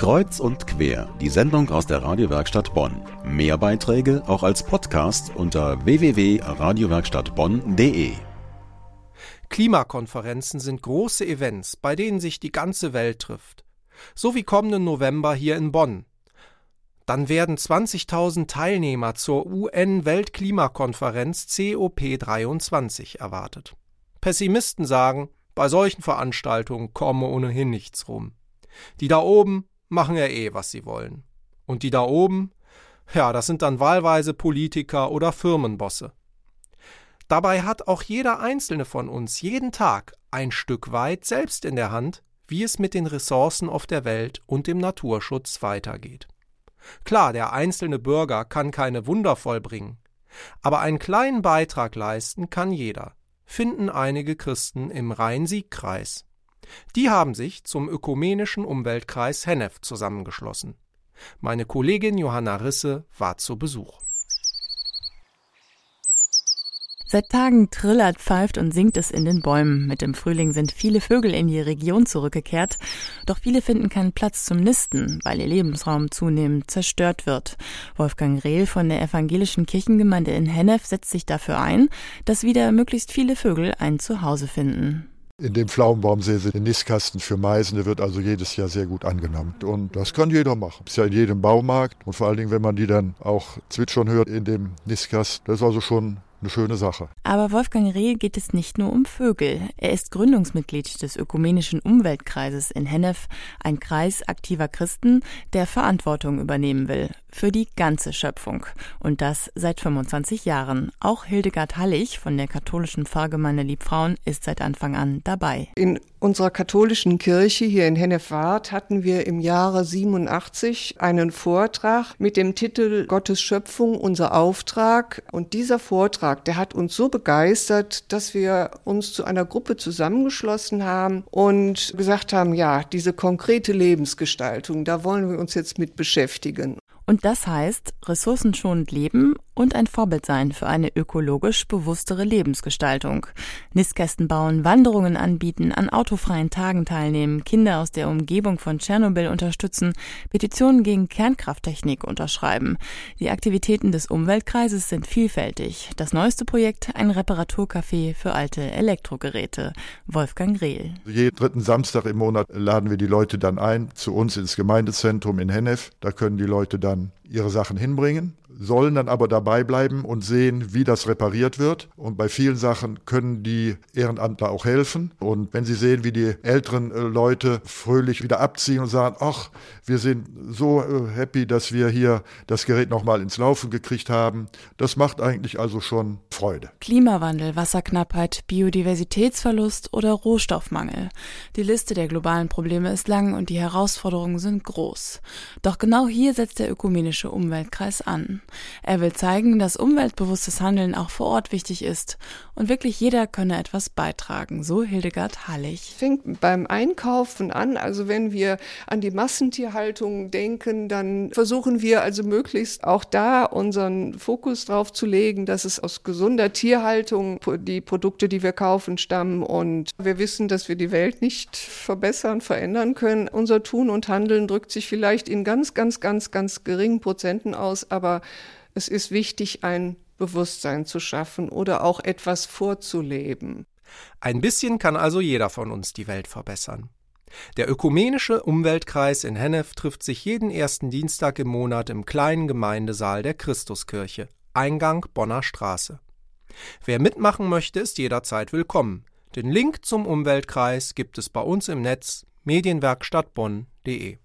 Kreuz und quer, die Sendung aus der Radiowerkstatt Bonn. Mehr Beiträge auch als Podcast unter www.radiowerkstattbonn.de. Klimakonferenzen sind große Events, bei denen sich die ganze Welt trifft. So wie kommenden November hier in Bonn. Dann werden 20.000 Teilnehmer zur UN-Weltklimakonferenz COP23 erwartet. Pessimisten sagen, bei solchen Veranstaltungen komme ohnehin nichts rum. Die da oben machen ja eh, was sie wollen. Und die da oben, ja, das sind dann wahlweise Politiker oder Firmenbosse. Dabei hat auch jeder einzelne von uns jeden Tag ein Stück weit selbst in der Hand, wie es mit den Ressourcen auf der Welt und dem Naturschutz weitergeht. Klar, der einzelne Bürger kann keine Wunder vollbringen, aber einen kleinen Beitrag leisten kann jeder, finden einige Christen im Rhein-Sieg-Kreis. Die haben sich zum ökumenischen Umweltkreis Hennef zusammengeschlossen. Meine Kollegin Johanna Risse war zu Besuch. Seit Tagen trillert, pfeift und singt es in den Bäumen. Mit dem Frühling sind viele Vögel in die Region zurückgekehrt. Doch viele finden keinen Platz zum Nisten, weil ihr Lebensraum zunehmend zerstört wird. Wolfgang Rehl von der evangelischen Kirchengemeinde in Hennef setzt sich dafür ein, dass wieder möglichst viele Vögel ein Zuhause finden. In dem Pflaumenbaumsee sind ein Nistkasten für Meisen, der wird also jedes Jahr sehr gut angenommen. Und das kann jeder machen. Ist ja in jedem Baumarkt und vor allen Dingen, wenn man die dann auch zwitschern hört in dem Nistkasten, das ist also schon eine schöne Sache. Aber Wolfgang Rehl geht es nicht nur um Vögel. Er ist Gründungsmitglied des Ökumenischen Umweltkreises in Hennef, ein Kreis aktiver Christen, der Verantwortung übernehmen will für die ganze Schöpfung. Und das seit 25 Jahren. Auch Hildegard Hallig von der katholischen Pfarrgemeinde Liebfrauen ist seit Anfang an dabei. In unserer katholischen Kirche hier in Hennef-Wart hatten wir im Jahre 87 einen Vortrag mit dem Titel Gottes Schöpfung, unser Auftrag. Und dieser Vortrag, der hat uns so begeistert, dass wir uns zu einer Gruppe zusammengeschlossen haben und gesagt haben, ja, diese konkrete Lebensgestaltung, da wollen wir uns jetzt mit beschäftigen. Und das heißt, ressourcenschonend leben und ein Vorbild sein für eine ökologisch bewusstere Lebensgestaltung. Nistkästen bauen, Wanderungen anbieten, an autofreien Tagen teilnehmen, Kinder aus der Umgebung von Tschernobyl unterstützen, Petitionen gegen Kernkrafttechnik unterschreiben. Die Aktivitäten des Umweltkreises sind vielfältig. Das neueste Projekt ein Reparaturcafé für alte Elektrogeräte. Wolfgang Rehl. Jeden dritten Samstag im Monat laden wir die Leute dann ein zu uns ins Gemeindezentrum in Hennef. Da können die Leute dann ihre Sachen hinbringen sollen dann aber dabei bleiben und sehen, wie das repariert wird. Und bei vielen Sachen können die Ehrenamtler auch helfen. Und wenn sie sehen, wie die älteren äh, Leute fröhlich wieder abziehen und sagen, ach, wir sind so äh, happy, dass wir hier das Gerät nochmal ins Laufen gekriegt haben, das macht eigentlich also schon Freude. Klimawandel, Wasserknappheit, Biodiversitätsverlust oder Rohstoffmangel. Die Liste der globalen Probleme ist lang und die Herausforderungen sind groß. Doch genau hier setzt der ökumenische Umweltkreis an. Er will zeigen, dass umweltbewusstes Handeln auch vor Ort wichtig ist und wirklich jeder könne etwas beitragen, so Hildegard Hallig. Fängt beim Einkaufen an, also wenn wir an die Massentierhaltung denken, dann versuchen wir also möglichst auch da unseren Fokus drauf zu legen, dass es aus gesunder Tierhaltung die Produkte, die wir kaufen, stammen und wir wissen, dass wir die Welt nicht verbessern, verändern können. Unser Tun und Handeln drückt sich vielleicht in ganz, ganz, ganz, ganz geringen Prozenten aus, aber es ist wichtig, ein Bewusstsein zu schaffen oder auch etwas vorzuleben. Ein bisschen kann also jeder von uns die Welt verbessern. Der ökumenische Umweltkreis in Hennef trifft sich jeden ersten Dienstag im Monat im kleinen Gemeindesaal der Christuskirche, Eingang Bonner Straße. Wer mitmachen möchte, ist jederzeit willkommen. Den Link zum Umweltkreis gibt es bei uns im Netz medienwerkstattbonn.de.